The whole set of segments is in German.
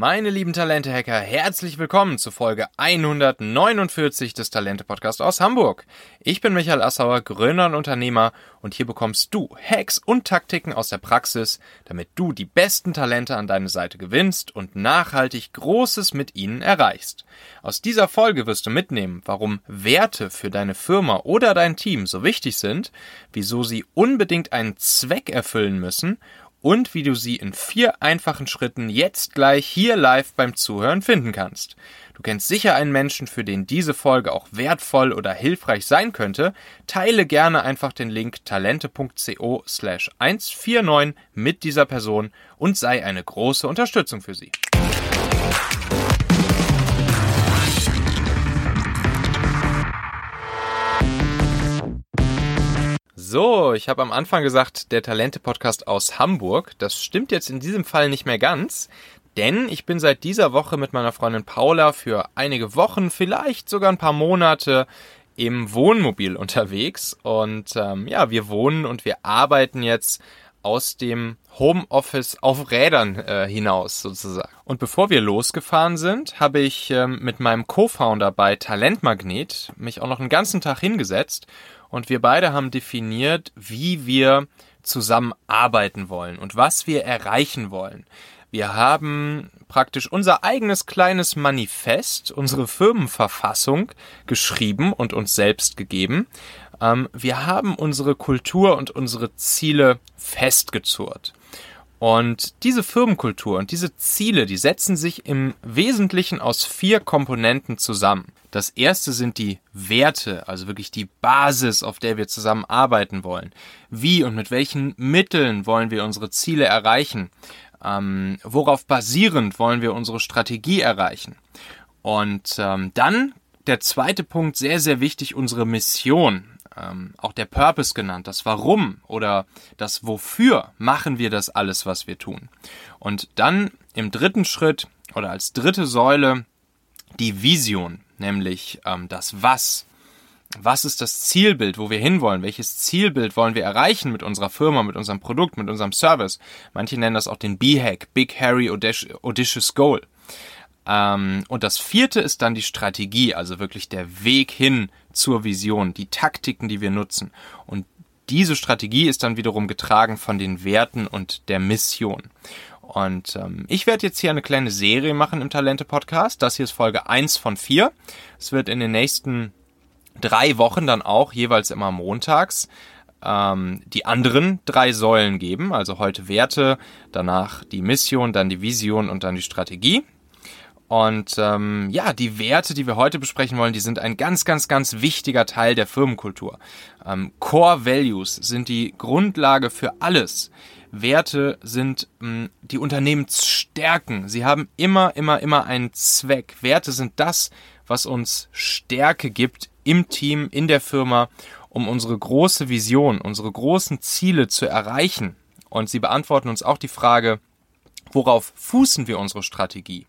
Meine lieben Talente-Hacker, herzlich willkommen zu Folge 149 des Talente-Podcasts aus Hamburg. Ich bin Michael Assauer, Gründer und Unternehmer und hier bekommst du Hacks und Taktiken aus der Praxis, damit du die besten Talente an deine Seite gewinnst und nachhaltig Großes mit ihnen erreichst. Aus dieser Folge wirst du mitnehmen, warum Werte für deine Firma oder dein Team so wichtig sind, wieso sie unbedingt einen Zweck erfüllen müssen und wie du sie in vier einfachen Schritten jetzt gleich hier live beim Zuhören finden kannst. Du kennst sicher einen Menschen, für den diese Folge auch wertvoll oder hilfreich sein könnte. Teile gerne einfach den Link talente.co slash 149 mit dieser Person und sei eine große Unterstützung für sie. So, ich habe am Anfang gesagt, der Talente-Podcast aus Hamburg. Das stimmt jetzt in diesem Fall nicht mehr ganz, denn ich bin seit dieser Woche mit meiner Freundin Paula für einige Wochen, vielleicht sogar ein paar Monate im Wohnmobil unterwegs. Und ähm, ja, wir wohnen und wir arbeiten jetzt aus dem Homeoffice auf Rädern äh, hinaus sozusagen. Und bevor wir losgefahren sind, habe ich ähm, mit meinem Co-Founder bei Talentmagnet mich auch noch einen ganzen Tag hingesetzt und wir beide haben definiert, wie wir zusammenarbeiten wollen und was wir erreichen wollen. Wir haben praktisch unser eigenes kleines Manifest, unsere Firmenverfassung geschrieben und uns selbst gegeben. Ähm, wir haben unsere Kultur und unsere Ziele festgezurrt. Und diese Firmenkultur und diese Ziele, die setzen sich im Wesentlichen aus vier Komponenten zusammen. Das erste sind die Werte, also wirklich die Basis, auf der wir zusammen arbeiten wollen. Wie und mit welchen Mitteln wollen wir unsere Ziele erreichen? Ähm, worauf basierend wollen wir unsere Strategie erreichen? Und ähm, dann der zweite Punkt, sehr, sehr wichtig, unsere Mission ähm, auch der Purpose genannt, das Warum oder das Wofür machen wir das alles, was wir tun. Und dann im dritten Schritt oder als dritte Säule die Vision, nämlich ähm, das Was. Was ist das Zielbild, wo wir hinwollen? Welches Zielbild wollen wir erreichen mit unserer Firma, mit unserem Produkt, mit unserem Service? Manche nennen das auch den B-Hack, Big Harry Audacious Goal. Ähm, und das vierte ist dann die Strategie, also wirklich der Weg hin zur Vision, die Taktiken, die wir nutzen. Und diese Strategie ist dann wiederum getragen von den Werten und der Mission. Und ähm, ich werde jetzt hier eine kleine Serie machen im Talente-Podcast. Das hier ist Folge 1 von 4. Es wird in den nächsten drei Wochen dann auch jeweils immer montags ähm, die anderen drei Säulen geben. Also heute Werte, danach die Mission, dann die Vision und dann die Strategie. Und ähm, ja, die Werte, die wir heute besprechen wollen, die sind ein ganz, ganz, ganz wichtiger Teil der Firmenkultur. Ähm, Core Values sind die Grundlage für alles. Werte sind mh, die Unternehmensstärken. Sie haben immer, immer, immer einen Zweck. Werte sind das, was uns Stärke gibt im Team, in der Firma, um unsere große Vision, unsere großen Ziele zu erreichen. Und sie beantworten uns auch die Frage, worauf fußen wir unsere Strategie?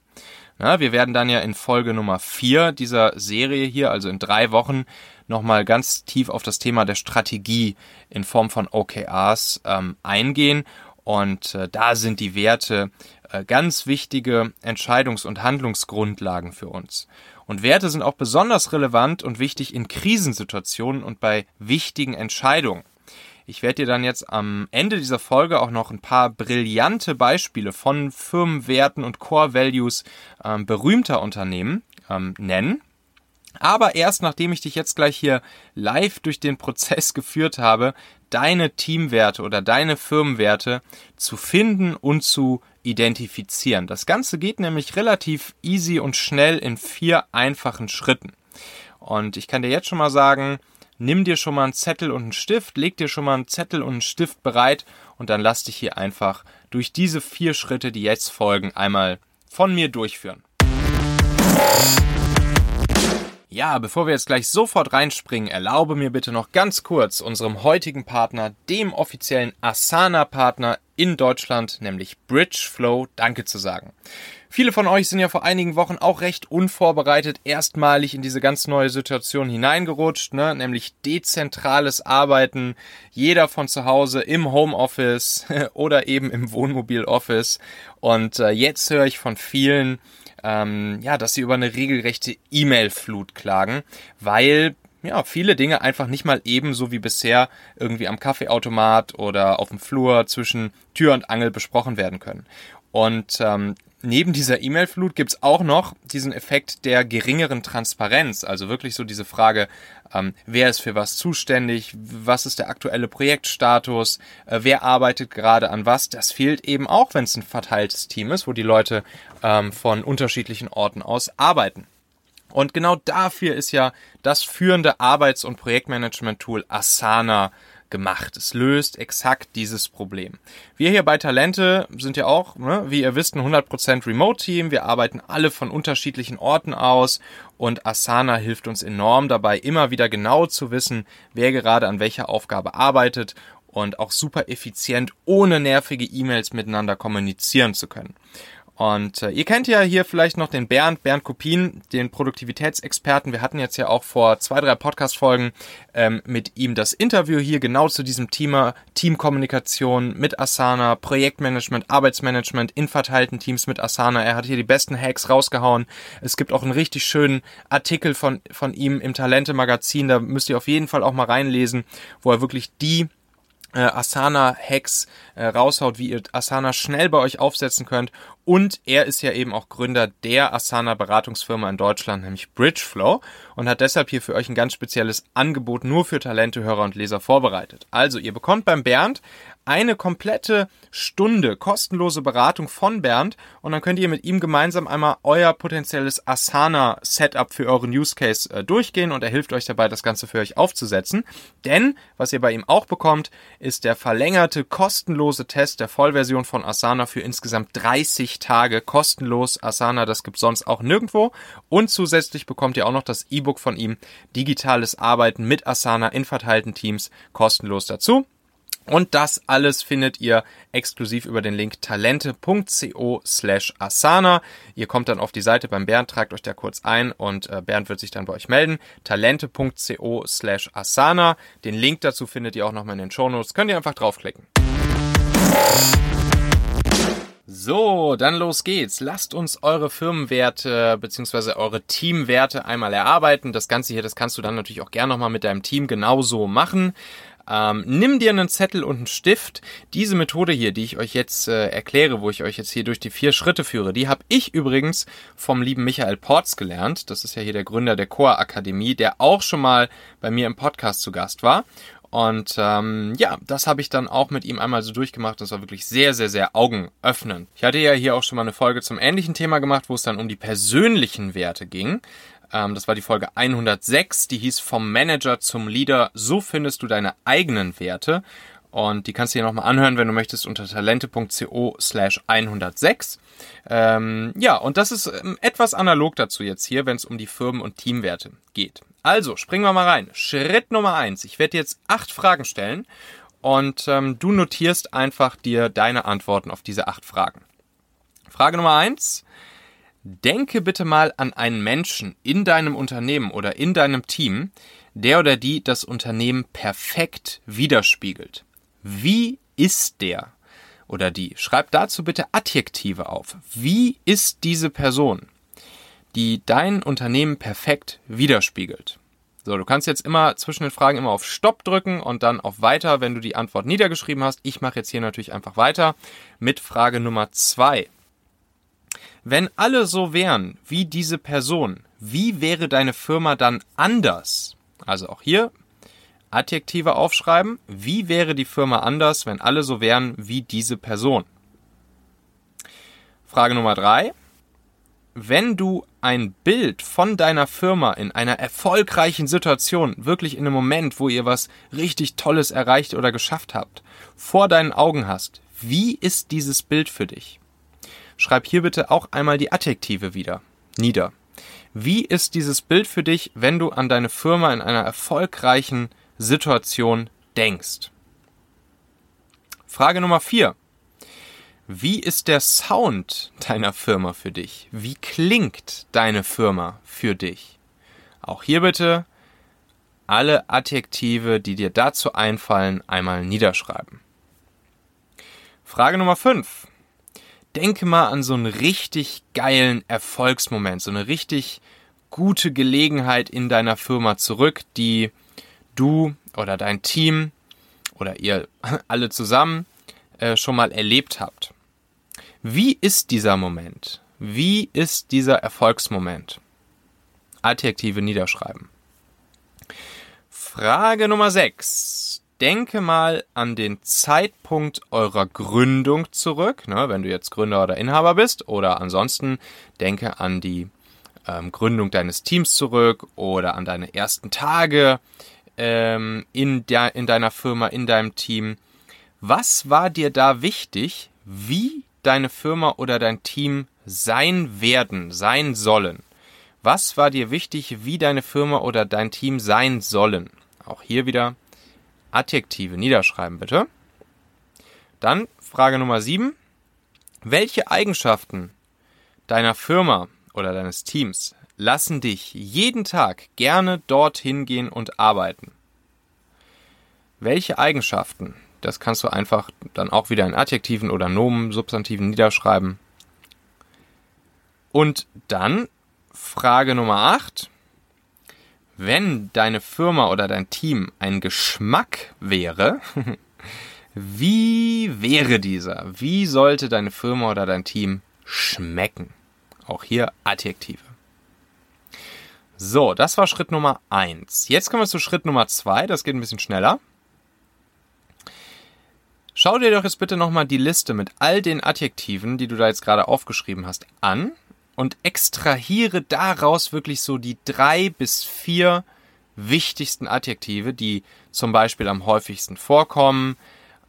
Ja, wir werden dann ja in Folge Nummer vier dieser Serie hier, also in drei Wochen, nochmal ganz tief auf das Thema der Strategie in Form von OKRs ähm, eingehen. Und äh, da sind die Werte äh, ganz wichtige Entscheidungs- und Handlungsgrundlagen für uns. Und Werte sind auch besonders relevant und wichtig in Krisensituationen und bei wichtigen Entscheidungen. Ich werde dir dann jetzt am Ende dieser Folge auch noch ein paar brillante Beispiele von Firmenwerten und Core Values ähm, berühmter Unternehmen ähm, nennen. Aber erst nachdem ich dich jetzt gleich hier live durch den Prozess geführt habe, deine Teamwerte oder deine Firmenwerte zu finden und zu identifizieren. Das Ganze geht nämlich relativ easy und schnell in vier einfachen Schritten. Und ich kann dir jetzt schon mal sagen, nimm dir schon mal einen Zettel und einen Stift, leg dir schon mal einen Zettel und einen Stift bereit und dann lass dich hier einfach durch diese vier Schritte, die jetzt folgen, einmal von mir durchführen. Ja, bevor wir jetzt gleich sofort reinspringen, erlaube mir bitte noch ganz kurz unserem heutigen Partner, dem offiziellen Asana-Partner in Deutschland, nämlich Bridgeflow, Danke zu sagen. Viele von euch sind ja vor einigen Wochen auch recht unvorbereitet erstmalig in diese ganz neue Situation hineingerutscht, ne? nämlich dezentrales Arbeiten, jeder von zu Hause im Homeoffice oder eben im Wohnmobiloffice. Und äh, jetzt höre ich von vielen, ähm, ja, dass sie über eine regelrechte E-Mail-Flut klagen, weil ja, viele Dinge einfach nicht mal ebenso wie bisher irgendwie am Kaffeeautomat oder auf dem Flur zwischen Tür und Angel besprochen werden können. Und ähm, neben dieser E-Mail-Flut gibt's auch noch diesen Effekt der geringeren Transparenz. Also wirklich so diese Frage, ähm, wer ist für was zuständig, was ist der aktuelle Projektstatus, äh, wer arbeitet gerade an was. Das fehlt eben auch, wenn es ein verteiltes Team ist, wo die Leute ähm, von unterschiedlichen Orten aus arbeiten. Und genau dafür ist ja das führende Arbeits- und Projektmanagement-Tool Asana gemacht. Es löst exakt dieses Problem. Wir hier bei Talente sind ja auch, ne, wie ihr wisst, ein 100% Remote-Team. Wir arbeiten alle von unterschiedlichen Orten aus und Asana hilft uns enorm dabei, immer wieder genau zu wissen, wer gerade an welcher Aufgabe arbeitet und auch super effizient ohne nervige E-Mails miteinander kommunizieren zu können. Und äh, ihr kennt ja hier vielleicht noch den Bernd, Bernd Kopin, den Produktivitätsexperten. Wir hatten jetzt ja auch vor zwei, drei Podcast-Folgen ähm, mit ihm das Interview hier genau zu diesem Thema Teamkommunikation mit Asana, Projektmanagement, Arbeitsmanagement in verteilten Teams mit Asana. Er hat hier die besten Hacks rausgehauen. Es gibt auch einen richtig schönen Artikel von, von ihm im Talente-Magazin. Da müsst ihr auf jeden Fall auch mal reinlesen, wo er wirklich die äh, Asana-Hacks äh, raushaut, wie ihr Asana schnell bei euch aufsetzen könnt. Und er ist ja eben auch Gründer der Asana-Beratungsfirma in Deutschland, nämlich Bridgeflow, und hat deshalb hier für euch ein ganz spezielles Angebot nur für Talente, Hörer und Leser vorbereitet. Also, ihr bekommt beim Bernd eine komplette Stunde kostenlose Beratung von Bernd und dann könnt ihr mit ihm gemeinsam einmal euer potenzielles Asana-Setup für euren Use Case äh, durchgehen und er hilft euch dabei, das Ganze für euch aufzusetzen. Denn, was ihr bei ihm auch bekommt, ist der verlängerte kostenlose Test der Vollversion von Asana für insgesamt 30 Tage kostenlos. Asana, das gibt sonst auch nirgendwo. Und zusätzlich bekommt ihr auch noch das E-Book von ihm, Digitales Arbeiten mit Asana in verteilten Teams, kostenlos dazu. Und das alles findet ihr exklusiv über den Link talente.co slash asana. Ihr kommt dann auf die Seite beim Bernd, tragt euch da kurz ein und äh, Bernd wird sich dann bei euch melden. talente.co slash asana. Den Link dazu findet ihr auch nochmal in den Shownotes. Könnt ihr einfach draufklicken. So, dann los geht's. Lasst uns eure Firmenwerte bzw. eure Teamwerte einmal erarbeiten. Das Ganze hier, das kannst du dann natürlich auch gerne nochmal mit deinem Team genauso machen. Ähm, nimm dir einen Zettel und einen Stift. Diese Methode hier, die ich euch jetzt äh, erkläre, wo ich euch jetzt hier durch die vier Schritte führe, die habe ich übrigens vom lieben Michael Porz gelernt. Das ist ja hier der Gründer der Core Akademie, der auch schon mal bei mir im Podcast zu Gast war. Und ähm, ja, das habe ich dann auch mit ihm einmal so durchgemacht. Das war wirklich sehr, sehr, sehr augenöffnend. Ich hatte ja hier auch schon mal eine Folge zum ähnlichen Thema gemacht, wo es dann um die persönlichen Werte ging. Ähm, das war die Folge 106, die hieß Vom Manager zum Leader. So findest du deine eigenen Werte. Und die kannst du dir nochmal anhören, wenn du möchtest, unter talente.co slash 106. Ähm, ja, und das ist ähm, etwas analog dazu jetzt hier, wenn es um die Firmen- und Teamwerte geht. Also, springen wir mal rein. Schritt Nummer eins. Ich werde jetzt acht Fragen stellen und ähm, du notierst einfach dir deine Antworten auf diese acht Fragen. Frage Nummer eins. Denke bitte mal an einen Menschen in deinem Unternehmen oder in deinem Team, der oder die das Unternehmen perfekt widerspiegelt. Wie ist der oder die? Schreib dazu bitte Adjektive auf. Wie ist diese Person, die dein Unternehmen perfekt widerspiegelt? So, du kannst jetzt immer zwischen den Fragen immer auf Stopp drücken und dann auf Weiter, wenn du die Antwort niedergeschrieben hast. Ich mache jetzt hier natürlich einfach weiter mit Frage Nummer zwei. Wenn alle so wären wie diese Person, wie wäre deine Firma dann anders? Also auch hier Adjektive aufschreiben. Wie wäre die Firma anders, wenn alle so wären wie diese Person? Frage Nummer drei. Wenn du ein Bild von deiner Firma in einer erfolgreichen Situation, wirklich in einem Moment, wo ihr was richtig Tolles erreicht oder geschafft habt, vor deinen Augen hast, wie ist dieses Bild für dich? Schreib hier bitte auch einmal die Adjektive wieder nieder. Wie ist dieses Bild für dich, wenn du an deine Firma in einer erfolgreichen Situation denkst? Frage Nummer vier. Wie ist der Sound deiner Firma für dich? Wie klingt deine Firma für dich? Auch hier bitte alle Adjektive, die dir dazu einfallen, einmal niederschreiben. Frage Nummer 5. Denke mal an so einen richtig geilen Erfolgsmoment, so eine richtig gute Gelegenheit in deiner Firma zurück, die du oder dein Team oder ihr alle zusammen äh, schon mal erlebt habt. Wie ist dieser Moment? Wie ist dieser Erfolgsmoment? Adjektive niederschreiben. Frage Nummer 6. Denke mal an den Zeitpunkt eurer Gründung zurück, ne, wenn du jetzt Gründer oder Inhaber bist, oder ansonsten denke an die ähm, Gründung deines Teams zurück oder an deine ersten Tage ähm, in, der, in deiner Firma, in deinem Team. Was war dir da wichtig, wie deine Firma oder dein Team sein werden, sein sollen? Was war dir wichtig, wie deine Firma oder dein Team sein sollen? Auch hier wieder Adjektive niederschreiben, bitte. Dann Frage Nummer 7. Welche Eigenschaften deiner Firma oder deines Teams lassen dich jeden Tag gerne dorthin gehen und arbeiten? Welche Eigenschaften das kannst du einfach dann auch wieder in Adjektiven oder Nomen, Substantiven niederschreiben. Und dann Frage Nummer 8. Wenn deine Firma oder dein Team ein Geschmack wäre, wie wäre dieser? Wie sollte deine Firma oder dein Team schmecken? Auch hier Adjektive. So, das war Schritt Nummer 1. Jetzt kommen wir zu Schritt Nummer 2. Das geht ein bisschen schneller. Schau dir doch jetzt bitte nochmal die Liste mit all den Adjektiven, die du da jetzt gerade aufgeschrieben hast, an und extrahiere daraus wirklich so die drei bis vier wichtigsten Adjektive, die zum Beispiel am häufigsten vorkommen,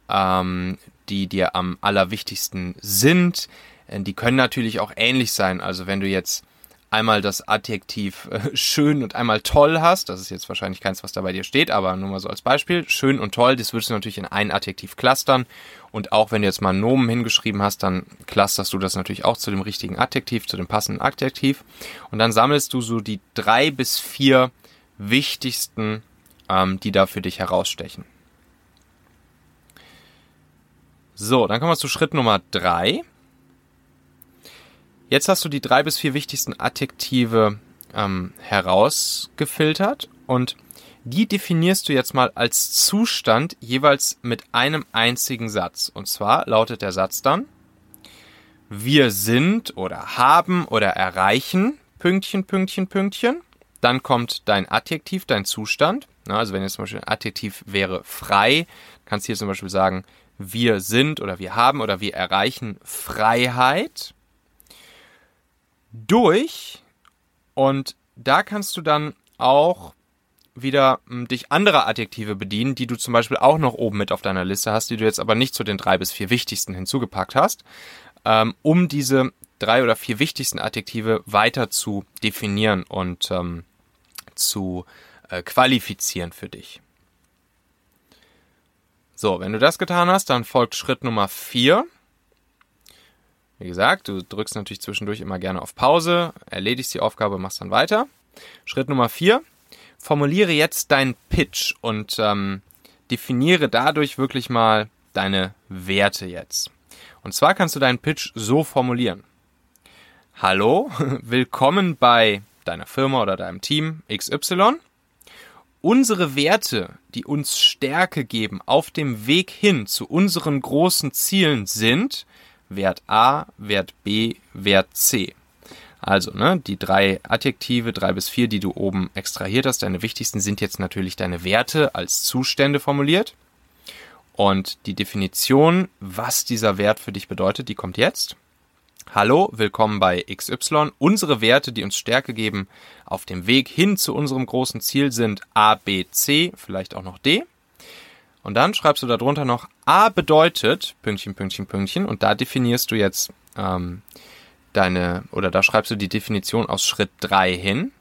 ähm, die dir am allerwichtigsten sind. Äh, die können natürlich auch ähnlich sein. Also wenn du jetzt einmal das Adjektiv äh, schön und einmal toll hast, das ist jetzt wahrscheinlich keins, was da bei dir steht, aber nur mal so als Beispiel, schön und toll, das würdest du natürlich in ein Adjektiv clustern und auch wenn du jetzt mal Nomen hingeschrieben hast, dann clusterst du das natürlich auch zu dem richtigen Adjektiv, zu dem passenden Adjektiv und dann sammelst du so die drei bis vier wichtigsten, ähm, die da für dich herausstechen. So, dann kommen wir zu Schritt Nummer drei. Jetzt hast du die drei bis vier wichtigsten Adjektive ähm, herausgefiltert und die definierst du jetzt mal als Zustand jeweils mit einem einzigen Satz. Und zwar lautet der Satz dann, wir sind oder haben oder erreichen, Pünktchen, Pünktchen, Pünktchen. Dann kommt dein Adjektiv, dein Zustand. Also wenn jetzt zum Beispiel ein Adjektiv wäre frei, kannst du hier zum Beispiel sagen, wir sind oder wir haben oder wir erreichen Freiheit durch und da kannst du dann auch wieder hm, dich anderer Adjektive bedienen, die du zum Beispiel auch noch oben mit auf deiner Liste hast, die du jetzt aber nicht zu den drei bis vier wichtigsten hinzugepackt hast, ähm, um diese drei oder vier wichtigsten Adjektive weiter zu definieren und ähm, zu äh, qualifizieren für dich. So, wenn du das getan hast, dann folgt Schritt Nummer vier. Wie gesagt, du drückst natürlich zwischendurch immer gerne auf Pause, erledigst die Aufgabe, machst dann weiter. Schritt Nummer vier. Formuliere jetzt deinen Pitch und ähm, definiere dadurch wirklich mal deine Werte jetzt. Und zwar kannst du deinen Pitch so formulieren. Hallo, willkommen bei deiner Firma oder deinem Team XY. Unsere Werte, die uns Stärke geben auf dem Weg hin zu unseren großen Zielen sind Wert A, Wert B, Wert C. Also, ne, die drei Adjektive, drei bis vier, die du oben extrahiert hast, deine wichtigsten sind jetzt natürlich deine Werte als Zustände formuliert. Und die Definition, was dieser Wert für dich bedeutet, die kommt jetzt. Hallo, willkommen bei XY. Unsere Werte, die uns Stärke geben auf dem Weg hin zu unserem großen Ziel sind A, B, C, vielleicht auch noch D. Und dann schreibst du darunter noch A bedeutet Pünktchen, Pünktchen, Pünktchen und da definierst du jetzt ähm, deine, oder da schreibst du die Definition aus Schritt 3 hin.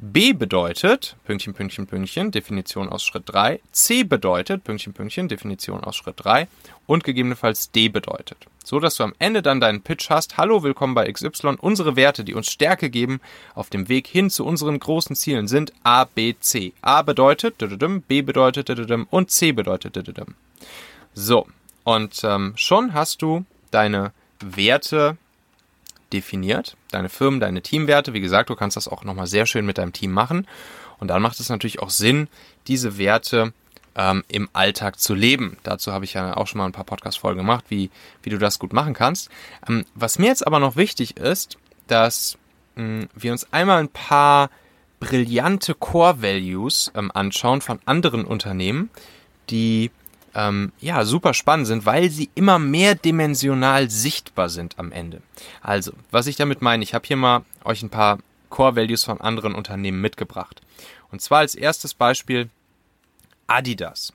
B bedeutet, Pünktchen, Pünktchen, Pünktchen, Definition aus Schritt 3. C bedeutet, Pünktchen, Pünktchen, Definition aus Schritt 3. Und gegebenenfalls D bedeutet. So dass du am Ende dann deinen Pitch hast. Hallo, willkommen bei XY. Unsere Werte, die uns Stärke geben, auf dem Weg hin zu unseren großen Zielen sind A, B, C. A bedeutet, B bedeutet, und C bedeutet. So. Und ähm, schon hast du deine Werte definiert, deine Firmen, deine Teamwerte. Wie gesagt, du kannst das auch nochmal sehr schön mit deinem Team machen. Und dann macht es natürlich auch Sinn, diese Werte ähm, im Alltag zu leben. Dazu habe ich ja auch schon mal ein paar Podcast-Folgen gemacht, wie, wie du das gut machen kannst. Ähm, was mir jetzt aber noch wichtig ist, dass mh, hm, wir uns einmal ein paar brillante Core Values ähm, anschauen von anderen Unternehmen, die ähm, ja, super spannend sind, weil sie immer mehr dimensional sichtbar sind am Ende. Also, was ich damit meine, ich habe hier mal euch ein paar Core Values von anderen Unternehmen mitgebracht. Und zwar als erstes Beispiel Adidas.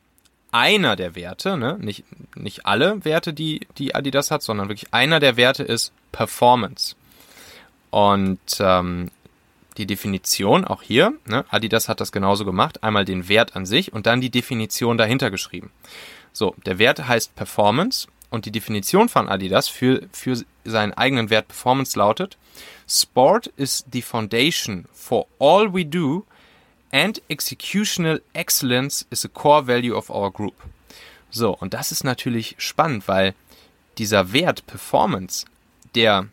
Einer der Werte, ne, nicht, nicht alle Werte, die, die Adidas hat, sondern wirklich einer der Werte ist Performance. Und ähm, die Definition, auch hier, ne, Adidas hat das genauso gemacht, einmal den Wert an sich und dann die Definition dahinter geschrieben. So, der Wert heißt Performance und die Definition von Adidas für, für seinen eigenen Wert Performance lautet, Sport is the foundation for all we do and executional excellence is a core value of our group. So, und das ist natürlich spannend, weil dieser Wert Performance, der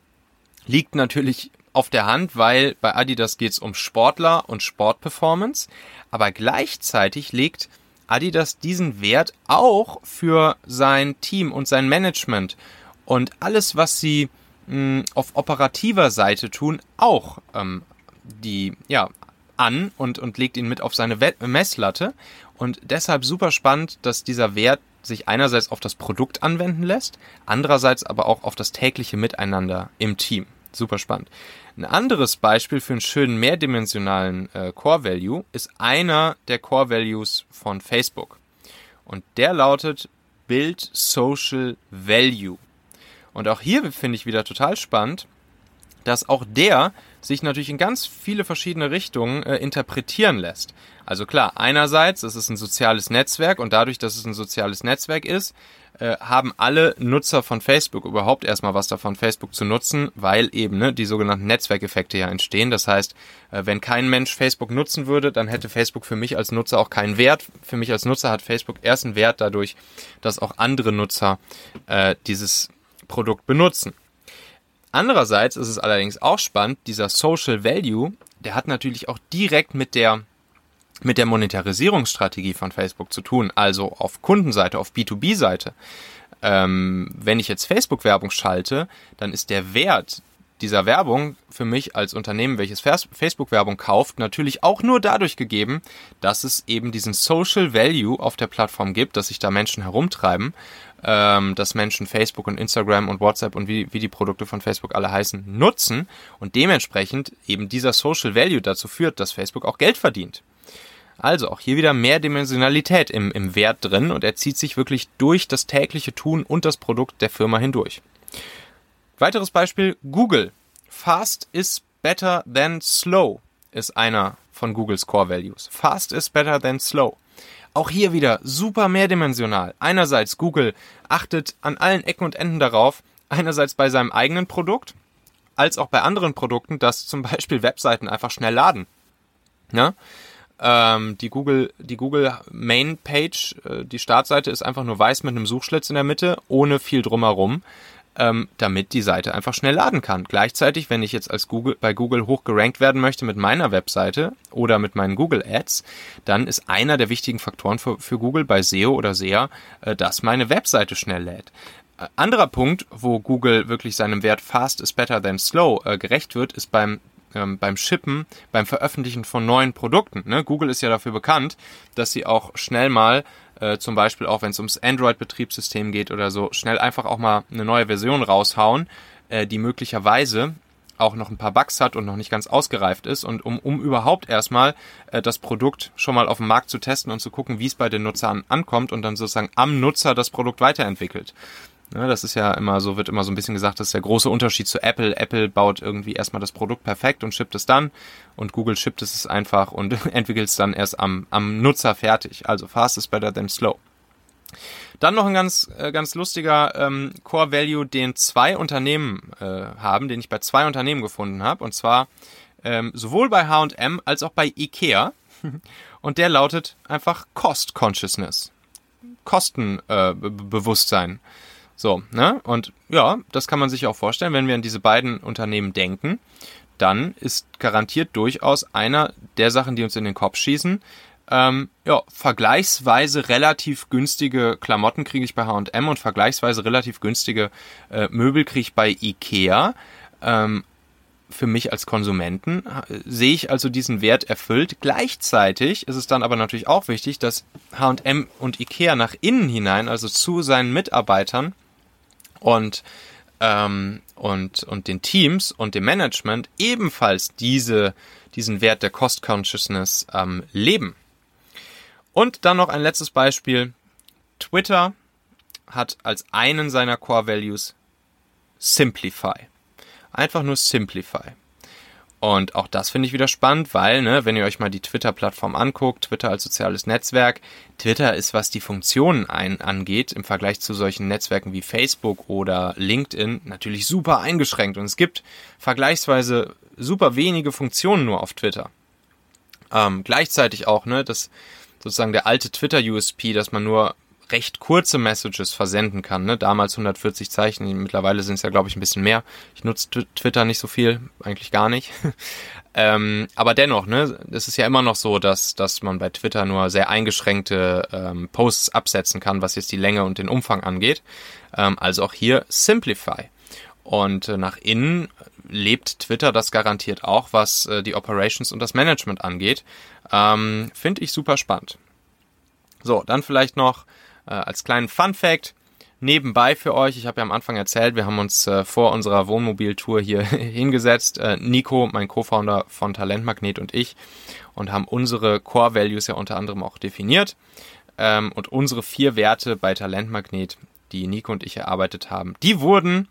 liegt natürlich auf der Hand, weil bei Adidas geht es um Sportler und Sportperformance, aber gleichzeitig legt Adidas diesen Wert auch für sein Team und sein Management und alles, was sie mh, hm, auf operativer Seite tun, auch ähm, die ja an und, und legt ihn mit auf seine Messlatte. Und deshalb super spannend, dass dieser Wert sich einerseits auf das Produkt anwenden lässt, andererseits aber auch auf das tägliche Miteinander im Team. Super spannend. Ein anderes Beispiel für einen schönen mehrdimensionalen äh, Core Value ist einer der Core Values von Facebook. Und der lautet Build Social Value. Und auch hier finde ich wieder total spannend, dass auch der sich natürlich in ganz viele verschiedene Richtungen äh, interpretieren lässt. Also klar, einerseits ist es ein soziales Netzwerk und dadurch, dass es ein soziales Netzwerk ist, äh, haben alle Nutzer von Facebook überhaupt erstmal was davon, Facebook zu nutzen, weil eben ne, die sogenannten Netzwerkeffekte ja entstehen. Das heißt, äh, wenn kein Mensch Facebook nutzen würde, dann hätte Facebook für mich als Nutzer auch keinen Wert. Für mich als Nutzer hat Facebook erst einen Wert dadurch, dass auch andere Nutzer äh, dieses Produkt benutzen. Andererseits ist es allerdings auch spannend, dieser Social Value, der hat natürlich auch direkt mit der mit der Monetarisierungsstrategie von Facebook zu tun, also auf Kundenseite, auf B2B-Seite. Ähm, wenn ich jetzt Facebook-Werbung schalte, dann ist der Wert dieser Werbung für mich als Unternehmen, welches Facebook-Werbung kauft, natürlich auch nur dadurch gegeben, dass es eben diesen Social Value auf der Plattform gibt, dass sich da Menschen herumtreiben, ähm, dass Menschen Facebook und Instagram und WhatsApp und wie, wie die Produkte von Facebook alle heißen, nutzen und dementsprechend eben dieser Social Value dazu führt, dass Facebook auch Geld verdient. Also auch hier wieder mehr Dimensionalität im, im Wert drin und er zieht sich wirklich durch das tägliche Tun und das Produkt der Firma hindurch. Weiteres Beispiel, Google. Fast is better than slow ist einer von Googles Core Values. Fast is better than slow. Auch hier wieder super mehrdimensional. Einerseits Google achtet an allen Ecken und Enden darauf, einerseits bei seinem eigenen Produkt, als auch bei anderen Produkten, dass zum Beispiel Webseiten einfach schnell laden. Ja? Ähm, die Google, die Google Main Page, äh, die Startseite ist einfach nur weiß mit einem Suchschlitz in der Mitte, ohne viel drumherum, ähm, damit die Seite einfach schnell laden kann. Gleichzeitig, wenn ich jetzt als Google bei Google hoch gerankt werden möchte mit meiner Webseite oder mit meinen Google Ads, dann ist einer der wichtigen Faktoren für, für Google bei SEO oder SEA, äh, dass meine Webseite schnell lädt. Äh, anderer Punkt, wo Google wirklich seinem Wert Fast is better than slow äh, gerecht wird, ist beim ähm, beim Shippen, beim Veröffentlichen von neuen Produkten. Ne? Google ist ja dafür bekannt, dass sie auch schnell mal, äh, zum Beispiel auch wenn es ums Android-Betriebssystem geht oder so, schnell einfach auch mal eine neue Version raushauen, äh, die möglicherweise auch noch ein paar Bugs hat und noch nicht ganz ausgereift ist und um, um überhaupt erstmal äh, das Produkt schon mal auf dem Markt zu testen und zu gucken, wie es bei den Nutzern ankommt und dann sozusagen am Nutzer das Produkt weiterentwickelt. Ne, das ist ja immer so, wird immer so ein bisschen gesagt, das ist der große Unterschied zu Apple. Apple baut irgendwie erstmal das Produkt perfekt und shippt es dann und Google shippt es einfach und entwickelt es dann erst am, am Nutzer fertig. Also fast is better than slow. Dann noch ein ganz, äh, ganz lustiger ähm, Core Value, den zwei Unternehmen äh, haben, den ich bei zwei Unternehmen gefunden habe. Und zwar ähm, sowohl bei HM als auch bei IKEA. Und der lautet einfach Cost Consciousness. Kostenbewusstsein. Äh, so, ne? Und ja, das kann man sich auch vorstellen, wenn wir an diese beiden Unternehmen denken, dann ist garantiert durchaus einer der Sachen, die uns in den Kopf schießen, ähm, ja, vergleichsweise relativ günstige Klamotten kriege ich bei H&M und vergleichsweise relativ günstige äh, Möbel kriege ich bei Ikea. Ähm, für mich als Konsumenten äh, sehe ich also diesen Wert erfüllt. Gleichzeitig ist es dann aber natürlich auch wichtig, dass H&M und Ikea nach innen hinein, also zu seinen Mitarbeitern, und ähm, und und den Teams und dem Management ebenfalls diese diesen Wert der Cost Consciousness ähm, leben. Und dann noch ein letztes Beispiel. Twitter hat als einen seiner Core Values Simplify. Einfach nur Simplify. Und auch das finde ich wieder spannend, weil, ne, wenn ihr euch mal die Twitter-Plattform anguckt, Twitter als soziales Netzwerk, Twitter ist, was die Funktionen ein, angeht, im Vergleich zu solchen Netzwerken wie Facebook oder LinkedIn, natürlich super eingeschränkt. Und es gibt vergleichsweise super wenige Funktionen nur auf Twitter. Ähm, gleichzeitig auch, ne, das sozusagen der alte Twitter-USP, dass man nur recht kurze Messages versenden kann. Ne? Damals 140 Zeichen, mittlerweile sind es ja, glaube ich, ein bisschen mehr. Ich nutze Twitter nicht so viel, eigentlich gar nicht. ähm, aber dennoch, ne, es ist ja immer noch so, dass, dass man bei Twitter nur sehr eingeschränkte ähm, Posts absetzen kann, was jetzt die Länge und den Umfang angeht. Ähm, also auch hier Simplify. Und äh, nach innen lebt Twitter das garantiert auch, was äh, die Operations und das Management angeht. Ähm, Finde ich super spannend. So, dann vielleicht noch äh, als kleinen Fun Fact nebenbei für euch. Ich habe ja am Anfang erzählt, wir haben uns äh, vor unserer Wohnmobiltour hier hingesetzt, äh, Nico, mein Co-Founder von Talentmagnet und ich, und haben unsere Core Values ja unter anderem auch definiert. Ähm, und unsere vier Werte bei Talentmagnet, die Nico und ich erarbeitet haben, die wurden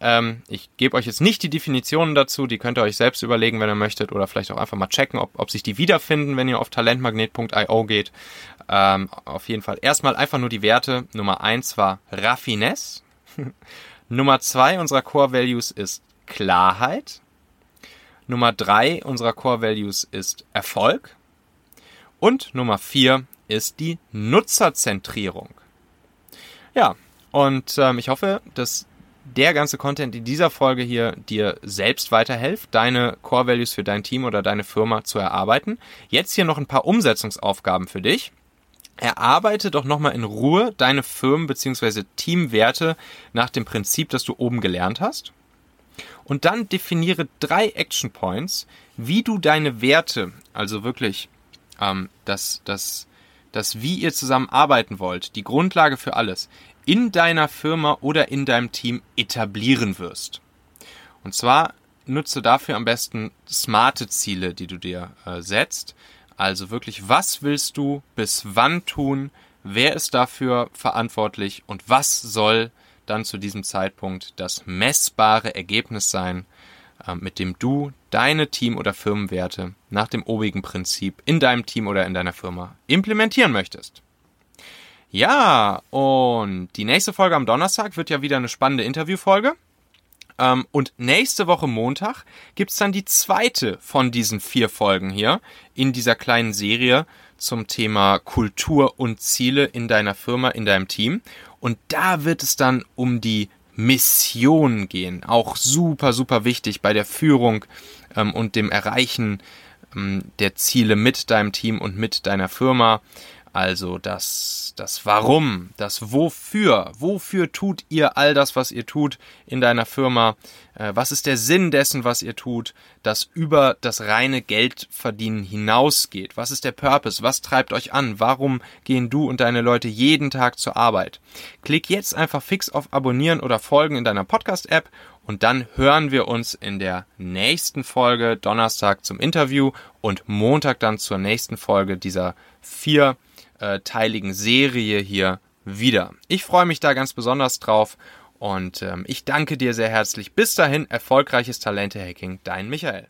ähm, ich gebe euch jetzt nicht die Definitionen dazu, die könnt ihr euch selbst überlegen, wenn ihr möchtet, oder vielleicht auch einfach mal checken, ob, ob sich die wiederfinden, wenn ihr auf talentmagnet.io geht. Ähm, auf jeden Fall erstmal einfach nur die Werte. Nummer eins war Raffinesse. Nummer zwei unserer Core Values ist Klarheit. Nummer drei unserer Core Values ist Erfolg. Und Nummer vier ist die Nutzerzentrierung. Ja, und ähm, ich hoffe, dass der ganze Content in dieser Folge hier dir selbst weiterhilft, deine Core Values für dein Team oder deine Firma zu erarbeiten. Jetzt hier noch ein paar Umsetzungsaufgaben für dich. Erarbeite doch nochmal in Ruhe deine Firmen- bzw. Teamwerte nach dem Prinzip, das du oben gelernt hast. Und dann definiere drei Action Points, wie du deine Werte, also wirklich ähm, das, das, das, wie ihr zusammen arbeiten wollt, die Grundlage für alles, in deiner Firma oder in deinem Team etablieren wirst. Und zwar nutze dafür am besten smarte Ziele, die du dir äh, setzt. Also wirklich, was willst du bis wann tun? Wer ist dafür verantwortlich? Und was soll dann zu diesem Zeitpunkt das messbare Ergebnis sein, äh, mit dem du deine Team- oder Firmenwerte nach dem obigen Prinzip in deinem Team oder in deiner Firma implementieren möchtest? Ja, und die nächste Folge am Donnerstag wird ja wieder eine spannende Interviewfolge. Ähm, und nächste Woche Montag gibt's dann die zweite von diesen vier Folgen hier in dieser kleinen Serie zum Thema Kultur und Ziele in deiner Firma, in deinem Team. Und da wird es dann um die Mission gehen. Auch super, super wichtig bei der Führung ähm, und dem Erreichen ähm, der Ziele mit deinem Team und mit deiner Firma. Also das, das Warum, das Wofür, wofür tut ihr all das, was ihr tut in deiner Firma? Äh, was ist der Sinn dessen, was ihr tut, das über das reine Geldverdienen hinausgeht? Was ist der Purpose? Was treibt euch an? Warum gehen du und deine Leute jeden Tag zur Arbeit? Klick jetzt einfach fix auf Abonnieren oder Folgen in deiner Podcast-App und dann hören wir uns in der nächsten Folge Donnerstag zum Interview und Montag dann zur nächsten Folge dieser vier äh, teiligen Serie hier wieder. Ich freue mich da ganz besonders drauf und ähm, ich danke dir sehr herzlich. Bis dahin, erfolgreiches Talente-Hacking, dein Michael.